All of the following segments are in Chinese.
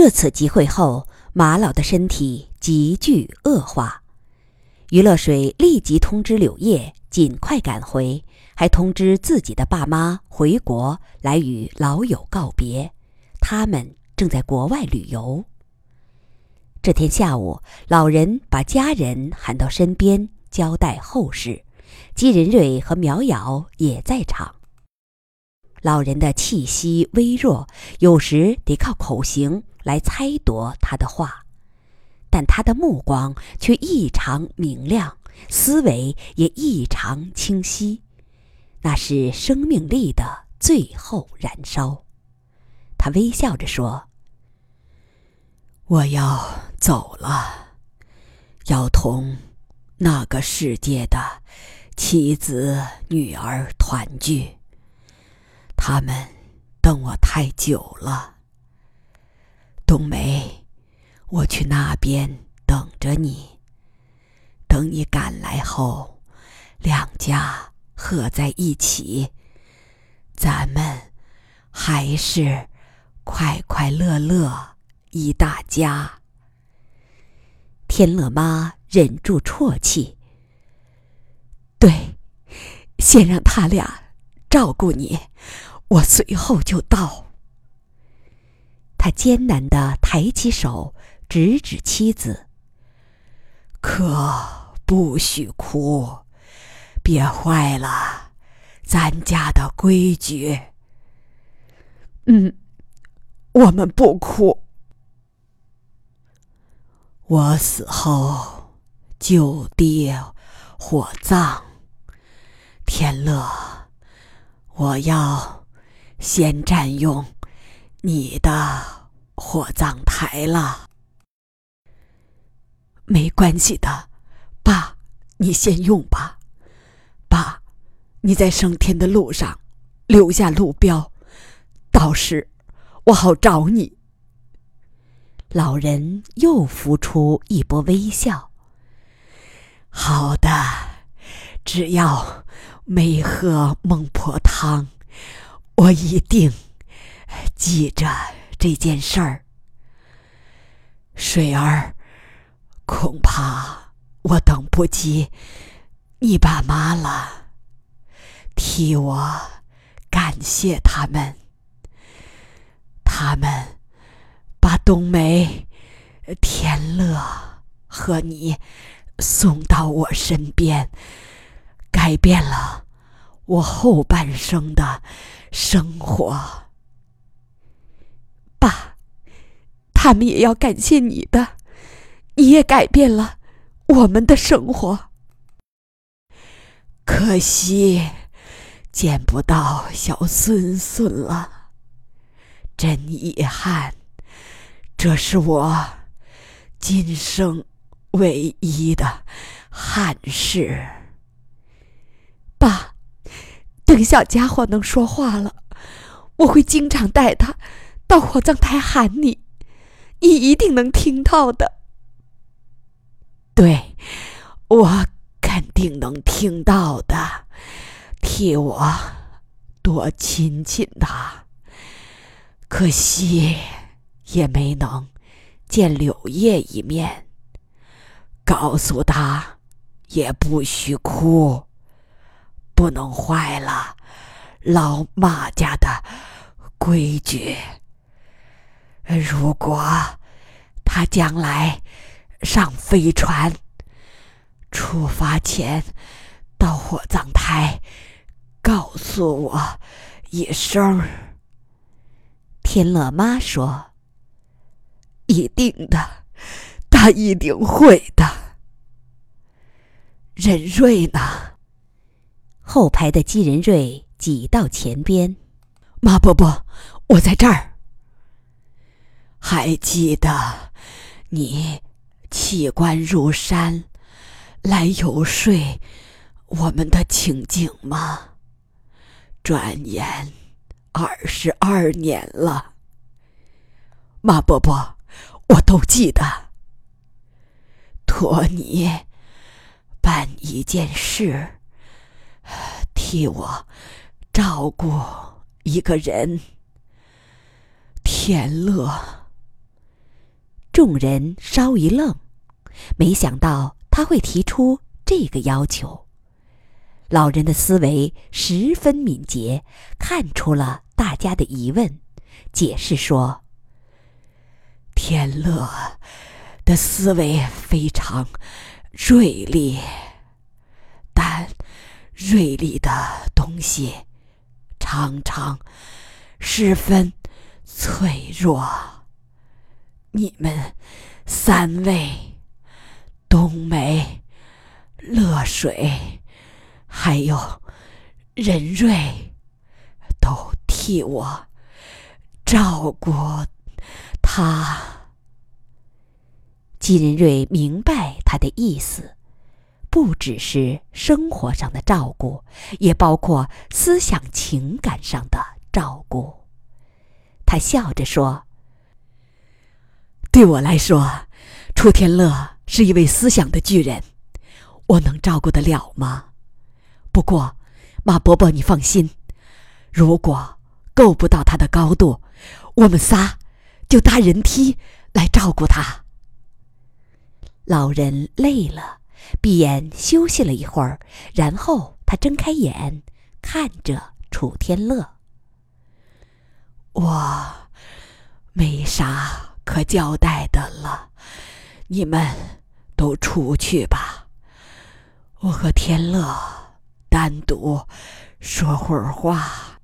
这次集会后，马老的身体急剧恶化。于乐水立即通知柳叶尽快赶回，还通知自己的爸妈回国来与老友告别。他们正在国外旅游。这天下午，老人把家人喊到身边，交代后事。姬仁瑞和苗瑶也在场。老人的气息微弱，有时得靠口型来猜度他的话，但他的目光却异常明亮，思维也异常清晰，那是生命力的最后燃烧。他微笑着说：“我要走了，要同那个世界的妻子、女儿团聚。”他们等我太久了，冬梅，我去那边等着你。等你赶来后，两家合在一起，咱们还是快快乐乐一大家。天乐妈忍住啜泣。对，先让他俩照顾你。我随后就到。他艰难地抬起手，指指妻子：“可不许哭，别坏了咱家的规矩。”“嗯，我们不哭。我死后就地火葬。天乐，我要。”先占用你的火葬台了，没关系的，爸，你先用吧。爸，你在升天的路上留下路标，到时我好找你。老人又浮出一波微笑。好的，只要没喝孟婆汤。我一定记着这件事儿，水儿，恐怕我等不及你爸妈了。替我感谢他们，他们把冬梅、天乐和你送到我身边，改变了我后半生的。生活，爸，他们也要感谢你的，你也改变了我们的生活。可惜见不到小孙孙了，真遗憾。这是我今生唯一的憾事，爸。等小家伙能说话了，我会经常带他到火葬台喊你，你一定能听到的。对，我肯定能听到的。替我多亲亲他。可惜也没能见柳叶一面。告诉他，也不许哭。不能坏了老马家的规矩。如果他将来上飞船，出发前到火葬台告诉我一声。天乐妈说：“一定的，他一定会的。”任瑞呢？后排的姬仁瑞挤到前边，马伯伯，我在这儿。还记得你弃官入山来游说我们的情景吗？转眼二十二年了，马伯伯，我都记得。托你办一件事。替我照顾一个人，天乐。众人稍一愣，没想到他会提出这个要求。老人的思维十分敏捷，看出了大家的疑问，解释说：“天乐的思维非常锐利，但锐利的东西常常十分脆弱。你们三位，冬梅、乐水。”还有，任瑞，都替我照顾他。季仁瑞明白他的意思，不只是生活上的照顾，也包括思想情感上的照顾。他笑着说：“对我来说，楚天乐是一位思想的巨人，我能照顾得了吗？”不过，马伯伯，你放心，如果够不到他的高度，我们仨就搭人梯来照顾他。老人累了，闭眼休息了一会儿，然后他睁开眼，看着楚天乐：“我没啥可交代的了，你们都出去吧，我和天乐。”单独说会儿话。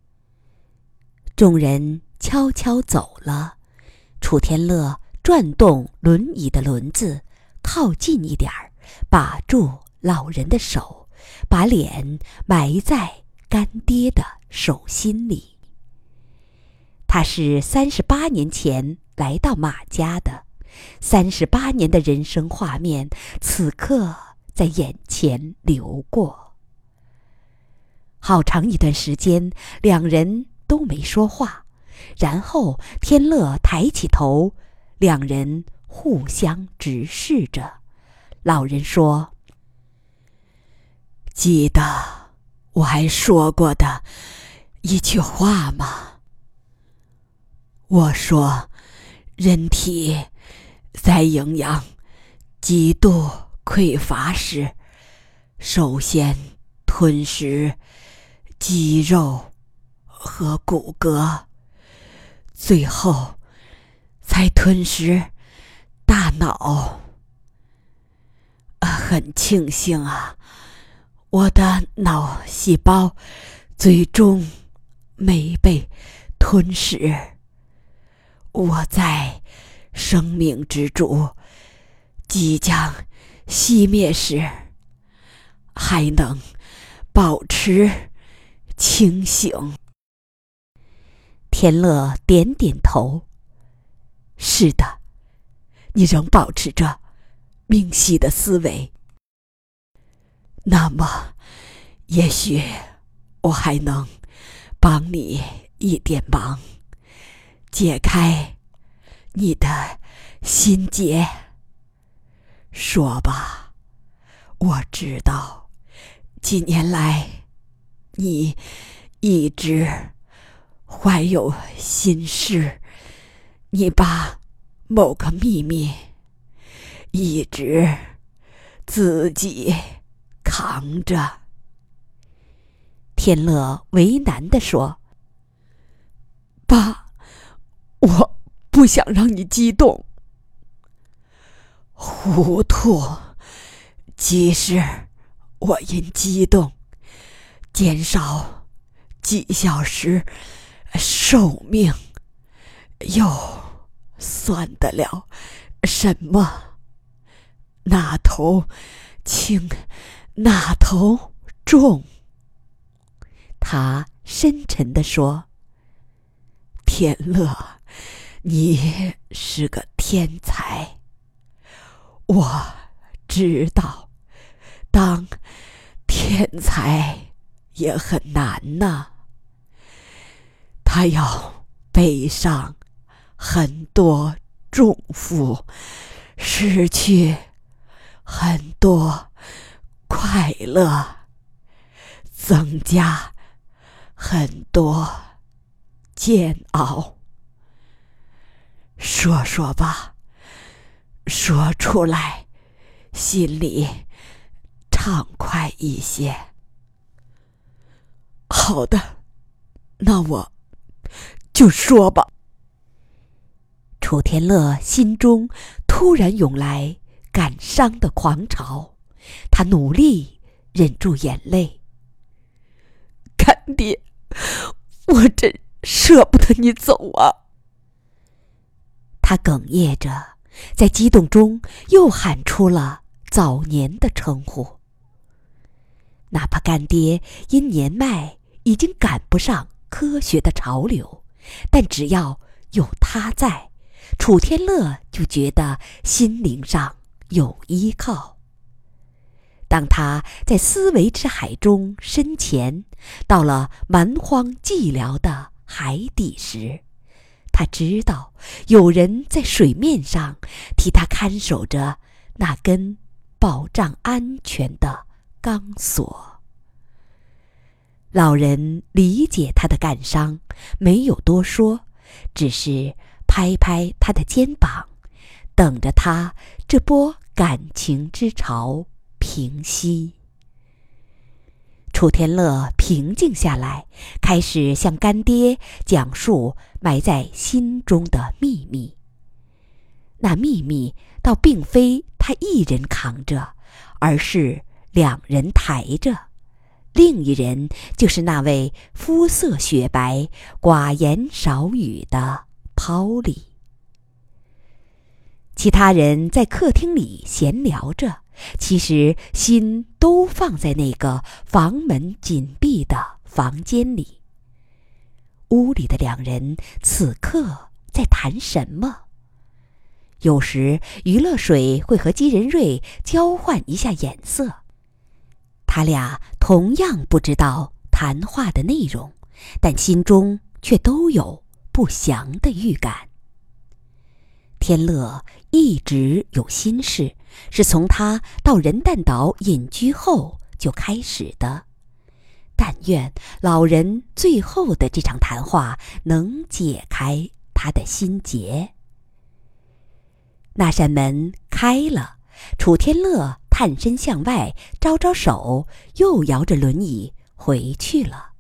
众人悄悄走了。楚天乐转动轮椅的轮子，靠近一点儿，把住老人的手，把脸埋在干爹的手心里。他是三十八年前来到马家的，三十八年的人生画面，此刻在眼前流过。好长一段时间，两人都没说话。然后天乐抬起头，两人互相直视着。老人说：“记得我还说过的一句话吗？我说，人体在营养极度匮乏时，首先吞食。”肌肉和骨骼，最后才吞食大脑。很庆幸啊，我的脑细胞最终没被吞噬。我在生命之柱即将熄灭时，还能保持。清醒。田乐点点头。是的，你仍保持着明晰的思维。那么，也许我还能帮你一点忙，解开你的心结。说吧，我知道，几年来。你一直怀有心事，你把某个秘密一直自己扛着。天乐为难的说：“爸，我不想让你激动。糊涂，即使我因激动。”减少几小时寿命，又算得了什么？那头轻，那头重。他深沉地说：“天乐，你是个天才。我知道，当天才。”也很难呐，他要背上很多重负，失去很多快乐，增加很多煎熬。说说吧，说出来，心里畅快一些。好的，那我就说吧。楚天乐心中突然涌来感伤的狂潮，他努力忍住眼泪。干爹，我真舍不得你走啊！他哽咽着，在激动中又喊出了早年的称呼。哪怕干爹因年迈已经赶不上科学的潮流，但只要有他在，楚天乐就觉得心灵上有依靠。当他在思维之海中深潜，到了蛮荒寂寥的海底时，他知道有人在水面上替他看守着那根保障安全的钢索。老人理解他的感伤，没有多说，只是拍拍他的肩膀，等着他这波感情之潮。平息。楚天乐平静下来，开始向干爹讲述埋在心中的秘密。那秘密倒并非他一人扛着，而是两人抬着，另一人就是那位肤色雪白、寡言少语的抛里。其他人在客厅里闲聊着。其实心都放在那个房门紧闭的房间里。屋里的两人此刻在谈什么？有时余乐水会和姬仁瑞交换一下眼色，他俩同样不知道谈话的内容，但心中却都有不祥的预感。天乐一直有心事。是从他到人旦岛隐居后就开始的，但愿老人最后的这场谈话能解开他的心结。那扇门开了，楚天乐探身向外，招招手，又摇着轮椅回去了。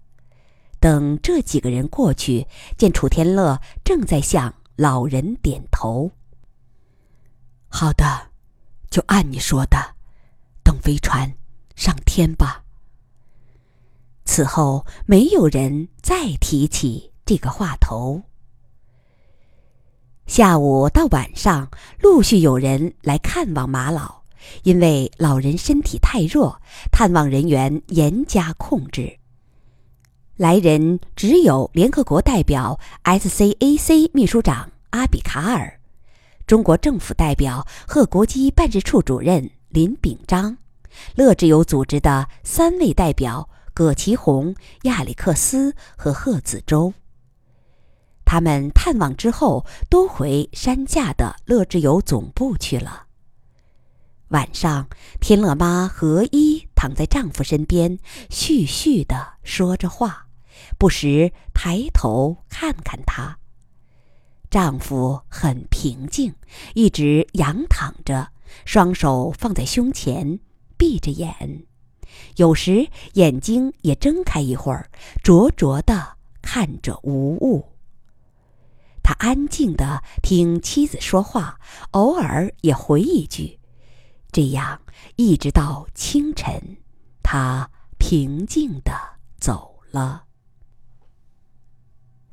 等这几个人过去，见楚天乐正在向老人点头。好的。就按你说的，等飞船上天吧。此后没有人再提起这个话头。下午到晚上，陆续有人来看望马老，因为老人身体太弱，探望人员严加控制。来人只有联合国代表 SCAC 秘书长阿比卡尔。中国政府代表、贺国基办事处主任林炳章，乐之友组织的三位代表葛其红、亚历克斯和贺子洲。他们探望之后，都回山下的乐之友总部去了。晚上，天乐妈何一躺在丈夫身边，絮絮地说着话，不时抬头看看他。丈夫很平静，一直仰躺着，双手放在胸前，闭着眼，有时眼睛也睁开一会儿，灼灼的看着无物。他安静的听妻子说话，偶尔也回一句，这样一直到清晨，他平静的走了。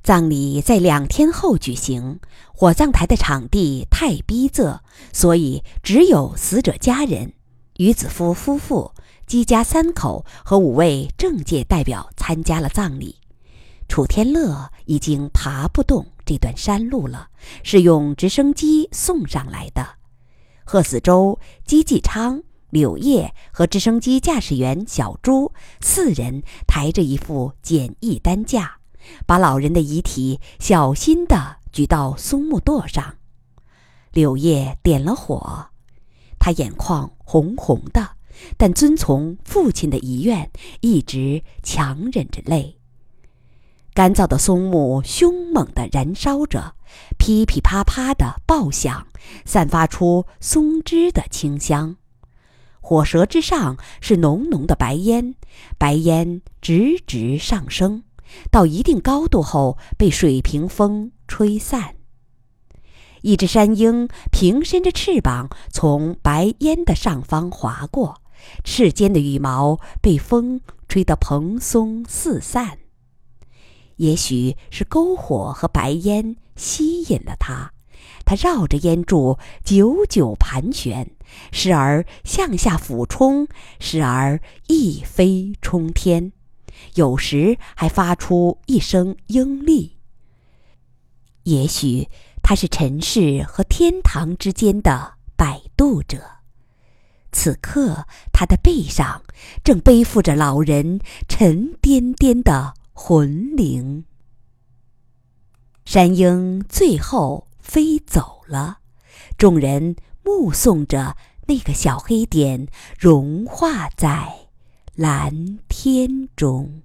葬礼在两天后举行，火葬台的场地太逼仄，所以只有死者家人、于子夫夫妇、姬家三口和五位政界代表参加了葬礼。楚天乐已经爬不动这段山路了，是用直升机送上来的。贺子洲、姬继昌、柳叶和直升机驾驶员小朱四人抬着一副简易担架。把老人的遗体小心地举到松木垛上，柳叶点了火，他眼眶红红的，但遵从父亲的遗愿，一直强忍着泪。干燥的松木凶猛地燃烧着，噼噼啪啪的爆响，散发出松枝的清香。火舌之上是浓浓的白烟，白烟直直上升，到一定高度后被水平风吹散。一只山鹰平伸着翅膀从白烟的上方划过，翅尖的羽毛被风吹得蓬松四散。也许是篝火和白烟吸引了它。它绕着烟柱久久盘旋，时而向下俯冲，时而一飞冲天，有时还发出一声鹰唳。也许他是尘世和天堂之间的摆渡者，此刻他的背上正背负着老人沉甸甸的魂灵。山鹰最后。飞走了，众人目送着那个小黑点融化在蓝天中。